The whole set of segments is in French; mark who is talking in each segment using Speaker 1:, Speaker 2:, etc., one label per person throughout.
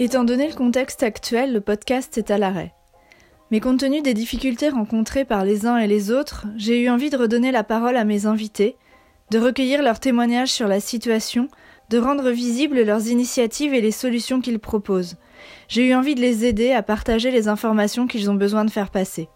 Speaker 1: Étant donné le contexte actuel, le podcast est à l'arrêt. Mais compte tenu des difficultés rencontrées par les uns et les autres, j'ai eu envie de redonner la parole à mes invités, de recueillir leurs témoignages sur la situation, de rendre visibles leurs initiatives et les solutions qu'ils proposent. J'ai eu envie de les aider à partager les informations qu'ils ont besoin de faire passer.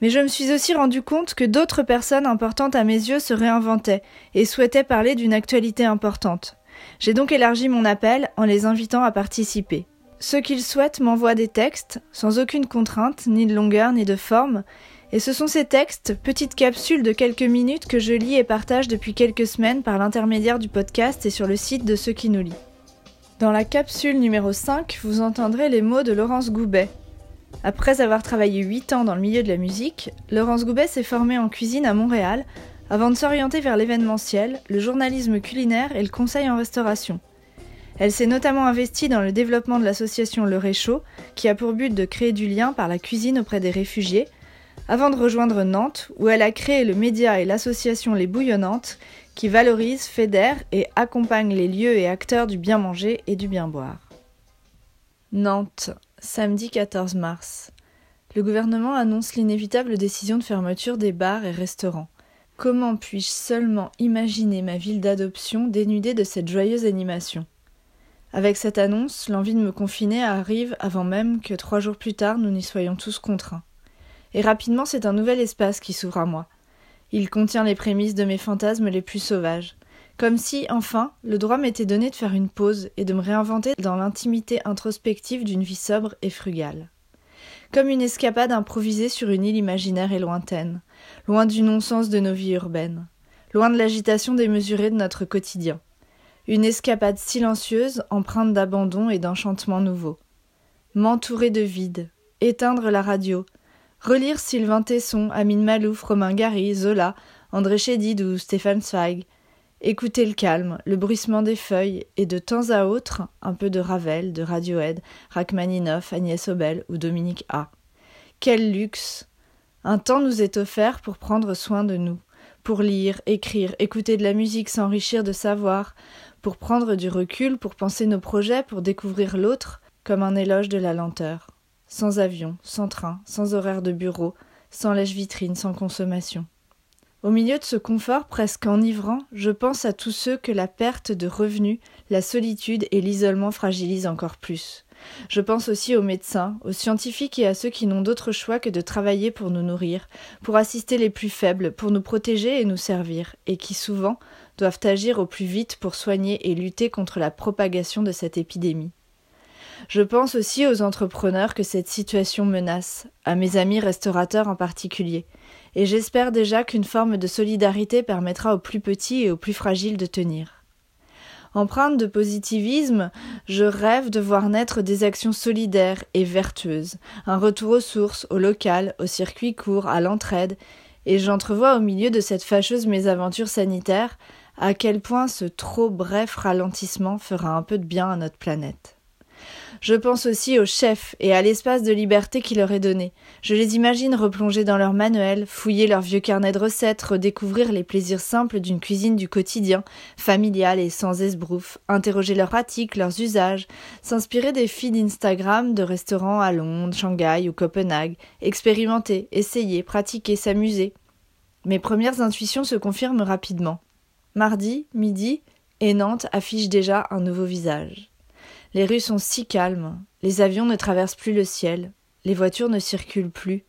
Speaker 1: Mais je me suis aussi rendu compte que d'autres personnes importantes à mes yeux se réinventaient et souhaitaient parler d'une actualité importante. J'ai donc élargi mon appel en les invitant à participer. Ceux qu'ils souhaitent m'envoient des textes, sans aucune contrainte, ni de longueur, ni de forme, et ce sont ces textes, petites capsules de quelques minutes que je lis et partage depuis quelques semaines par l'intermédiaire du podcast et sur le site de ceux qui nous lisent. Dans la capsule numéro 5, vous entendrez les mots de Laurence Goubet. Après avoir travaillé 8 ans dans le milieu de la musique, Laurence Goubet s'est formée en cuisine à Montréal avant de s'orienter vers l'événementiel, le journalisme culinaire et le conseil en restauration. Elle s'est notamment investie dans le développement de l'association Le Réchaud, qui a pour but de créer du lien par la cuisine auprès des réfugiés, avant de rejoindre Nantes, où elle a créé le média et l'association Les Bouillonnantes, qui valorise, fédère et accompagne les lieux et acteurs du bien manger et du bien boire. Nantes, samedi 14 mars. Le gouvernement annonce l'inévitable décision de fermeture des bars et restaurants. Comment puis-je seulement imaginer ma ville d'adoption dénudée de cette joyeuse animation? Avec cette annonce, l'envie de me confiner arrive avant même que trois jours plus tard nous n'y soyons tous contraints. Et rapidement c'est un nouvel espace qui s'ouvre à moi. Il contient les prémices de mes fantasmes les plus sauvages. Comme si, enfin, le droit m'était donné de faire une pause et de me réinventer dans l'intimité introspective d'une vie sobre et frugale. Comme une escapade improvisée sur une île imaginaire et lointaine, loin du non-sens de nos vies urbaines, loin de l'agitation démesurée de notre quotidien une escapade silencieuse, empreinte d'abandon et d'enchantement nouveau. M'entourer de vide, éteindre la radio, relire Sylvain Tesson, Amine Malouf, Romain Gary, Zola, André Chédid ou Stéphane Zweig, écouter le calme, le bruissement des feuilles et de temps à autre un peu de Ravel, de Radiohead, Rachmaninoff, Agnès Obel ou Dominique A. Quel luxe Un temps nous est offert pour prendre soin de nous, pour lire, écrire, écouter de la musique, s'enrichir de savoir, pour prendre du recul, pour penser nos projets, pour découvrir l'autre, comme un éloge de la lenteur. Sans avion, sans train, sans horaire de bureau, sans lèche-vitrine, sans consommation. Au milieu de ce confort presque enivrant, je pense à tous ceux que la perte de revenus, la solitude et l'isolement fragilisent encore plus. Je pense aussi aux médecins, aux scientifiques et à ceux qui n'ont d'autre choix que de travailler pour nous nourrir, pour assister les plus faibles, pour nous protéger et nous servir, et qui souvent doivent agir au plus vite pour soigner et lutter contre la propagation de cette épidémie. Je pense aussi aux entrepreneurs que cette situation menace, à mes amis restaurateurs en particulier, et j'espère déjà qu'une forme de solidarité permettra aux plus petits et aux plus fragiles de tenir. Empreinte de positivisme, je rêve de voir naître des actions solidaires et vertueuses, un retour aux sources, au local, au circuit court, à l'entraide, et j'entrevois au milieu de cette fâcheuse mésaventure sanitaire à quel point ce trop bref ralentissement fera un peu de bien à notre planète. Je pense aussi aux chefs et à l'espace de liberté qui leur est donné. Je les imagine replonger dans leurs manuels, fouiller leurs vieux carnets de recettes, redécouvrir les plaisirs simples d'une cuisine du quotidien, familiale et sans esbrouf, interroger leurs pratiques, leurs usages, s'inspirer des filles d'Instagram de restaurants à Londres, Shanghai ou Copenhague, expérimenter, essayer, pratiquer, s'amuser. Mes premières intuitions se confirment rapidement. Mardi, midi, et Nantes affiche déjà un nouveau visage. Les rues sont si calmes, les avions ne traversent plus le ciel, les voitures ne circulent plus,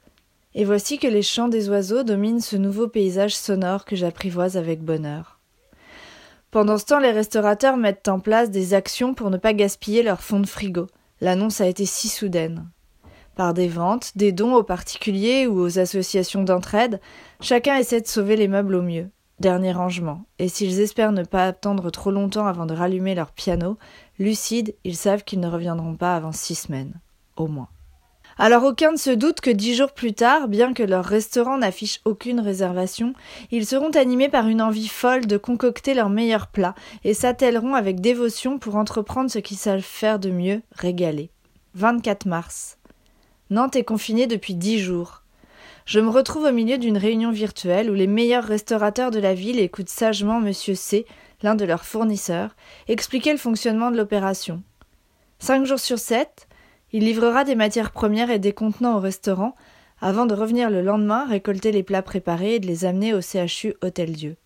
Speaker 1: et voici que les chants des oiseaux dominent ce nouveau paysage sonore que j'apprivoise avec bonheur. Pendant ce temps, les restaurateurs mettent en place des actions pour ne pas gaspiller leur fond de frigo. L'annonce a été si soudaine. Par des ventes, des dons aux particuliers ou aux associations d'entraide, chacun essaie de sauver les meubles au mieux. Dernier rangement. Et s'ils espèrent ne pas attendre trop longtemps avant de rallumer leur piano, lucides, ils savent qu'ils ne reviendront pas avant six semaines. Au moins. Alors aucun ne se doute que dix jours plus tard, bien que leur restaurant n'affiche aucune réservation, ils seront animés par une envie folle de concocter leurs meilleurs plats et s'attelleront avec dévotion pour entreprendre ce qu'ils savent faire de mieux, régaler. 24 mars. Nantes est confinée depuis dix jours. Je me retrouve au milieu d'une réunion virtuelle où les meilleurs restaurateurs de la ville écoutent sagement Monsieur C, l'un de leurs fournisseurs, expliquer le fonctionnement de l'opération. Cinq jours sur sept, il livrera des matières premières et des contenants au restaurant avant de revenir le lendemain récolter les plats préparés et de les amener au CHU Hôtel Dieu.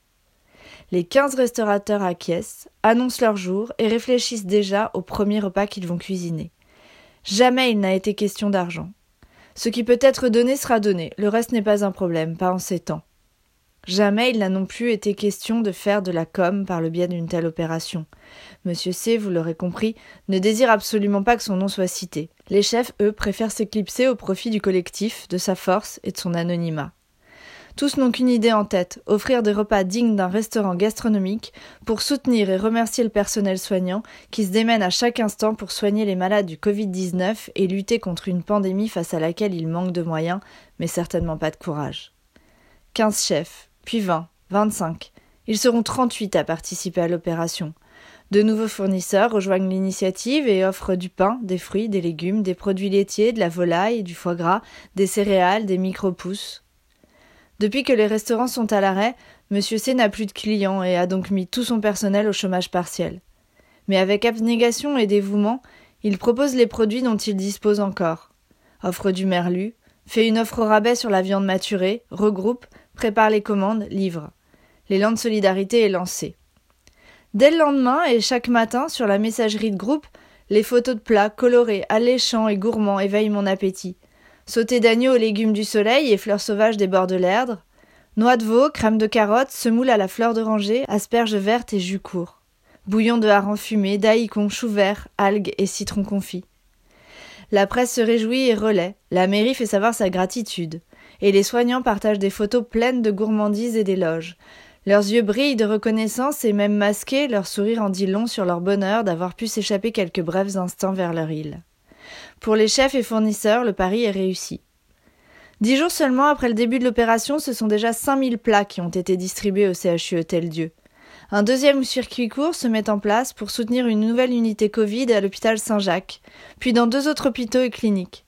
Speaker 1: Les quinze restaurateurs acquiescent, annoncent leur jour et réfléchissent déjà au premier repas qu'ils vont cuisiner. Jamais il n'a été question d'argent. Ce qui peut être donné sera donné, le reste n'est pas un problème, pas en ces temps. Jamais il n'a non plus été question de faire de la com par le biais d'une telle opération. Monsieur C, vous l'aurez compris, ne désire absolument pas que son nom soit cité. Les chefs, eux, préfèrent s'éclipser au profit du collectif, de sa force et de son anonymat. Tous n'ont qu'une idée en tête, offrir des repas dignes d'un restaurant gastronomique pour soutenir et remercier le personnel soignant qui se démène à chaque instant pour soigner les malades du Covid-19 et lutter contre une pandémie face à laquelle il manque de moyens, mais certainement pas de courage. Quinze chefs, puis vingt, vingt-cinq. Ils seront trente-huit à participer à l'opération. De nouveaux fournisseurs rejoignent l'initiative et offrent du pain, des fruits, des légumes, des produits laitiers, de la volaille, du foie gras, des céréales, des micro-pousses. Depuis que les restaurants sont à l'arrêt, Monsieur C n'a plus de clients et a donc mis tout son personnel au chômage partiel. Mais avec abnégation et dévouement, il propose les produits dont il dispose encore. Offre du merlu, fait une offre au rabais sur la viande maturée, regroupe, prépare les commandes, livre. L'élan de solidarité est lancé. Dès le lendemain et chaque matin, sur la messagerie de groupe, les photos de plats colorés, alléchants et gourmands éveillent mon appétit. Sauté d'agneau aux légumes du soleil et fleurs sauvages des bords de l'Erdre, noix de veau, crème de carotte, semoule à la fleur d'oranger, asperges vertes et jus court. Bouillon de hareng fumé, daïcon, chou vert, algues et citron confit. La presse se réjouit et relaie, la mairie fait savoir sa gratitude et les soignants partagent des photos pleines de gourmandises et d'éloges. Leurs yeux brillent de reconnaissance et même masqués, leur sourire en dit long sur leur bonheur d'avoir pu s'échapper quelques brefs instants vers leur île. Pour les chefs et fournisseurs, le pari est réussi. Dix jours seulement après le début de l'opération, ce sont déjà 5000 plats qui ont été distribués au CHU Hôtel Dieu. Un deuxième circuit court se met en place pour soutenir une nouvelle unité Covid à l'hôpital Saint-Jacques, puis dans deux autres hôpitaux et cliniques.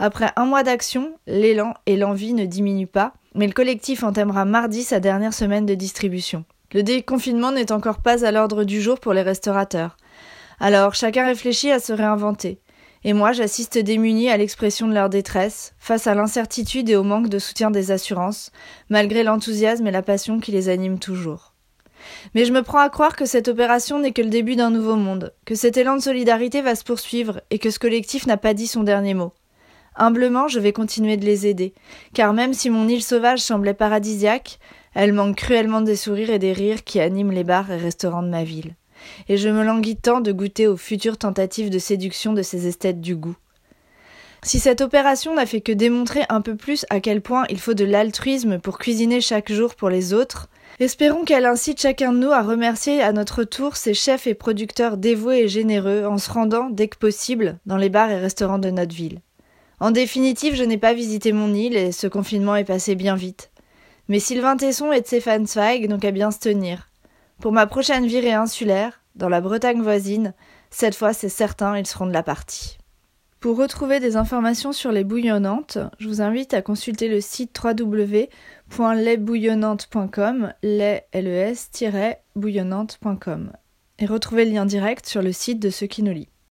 Speaker 1: Après un mois d'action, l'élan et l'envie ne diminuent pas, mais le collectif entamera mardi sa dernière semaine de distribution. Le déconfinement n'est encore pas à l'ordre du jour pour les restaurateurs. Alors chacun réfléchit à se réinventer. Et moi j'assiste démuni à l'expression de leur détresse, face à l'incertitude et au manque de soutien des assurances, malgré l'enthousiasme et la passion qui les animent toujours. Mais je me prends à croire que cette opération n'est que le début d'un nouveau monde, que cet élan de solidarité va se poursuivre et que ce collectif n'a pas dit son dernier mot. Humblement, je vais continuer de les aider, car même si mon île sauvage semblait paradisiaque, elle manque cruellement des sourires et des rires qui animent les bars et restaurants de ma ville. Et je me languis tant de goûter aux futures tentatives de séduction de ces esthètes du goût. Si cette opération n'a fait que démontrer un peu plus à quel point il faut de l'altruisme pour cuisiner chaque jour pour les autres, espérons qu'elle incite chacun de nous à remercier à notre tour ces chefs et producteurs dévoués et généreux en se rendant, dès que possible, dans les bars et restaurants de notre ville. En définitive, je n'ai pas visité mon île et ce confinement est passé bien vite. Mais Sylvain Tesson et Stéphane Zweig n'ont qu'à bien se tenir. Pour ma prochaine virée insulaire, dans la Bretagne voisine, cette fois c'est certain, ils seront de la partie. Pour retrouver des informations sur les bouillonnantes, je vous invite à consulter le site www.lesbouillonnantes.com, les bouillonnantescom et retrouver le lien direct sur le site de ceux qui nous lit.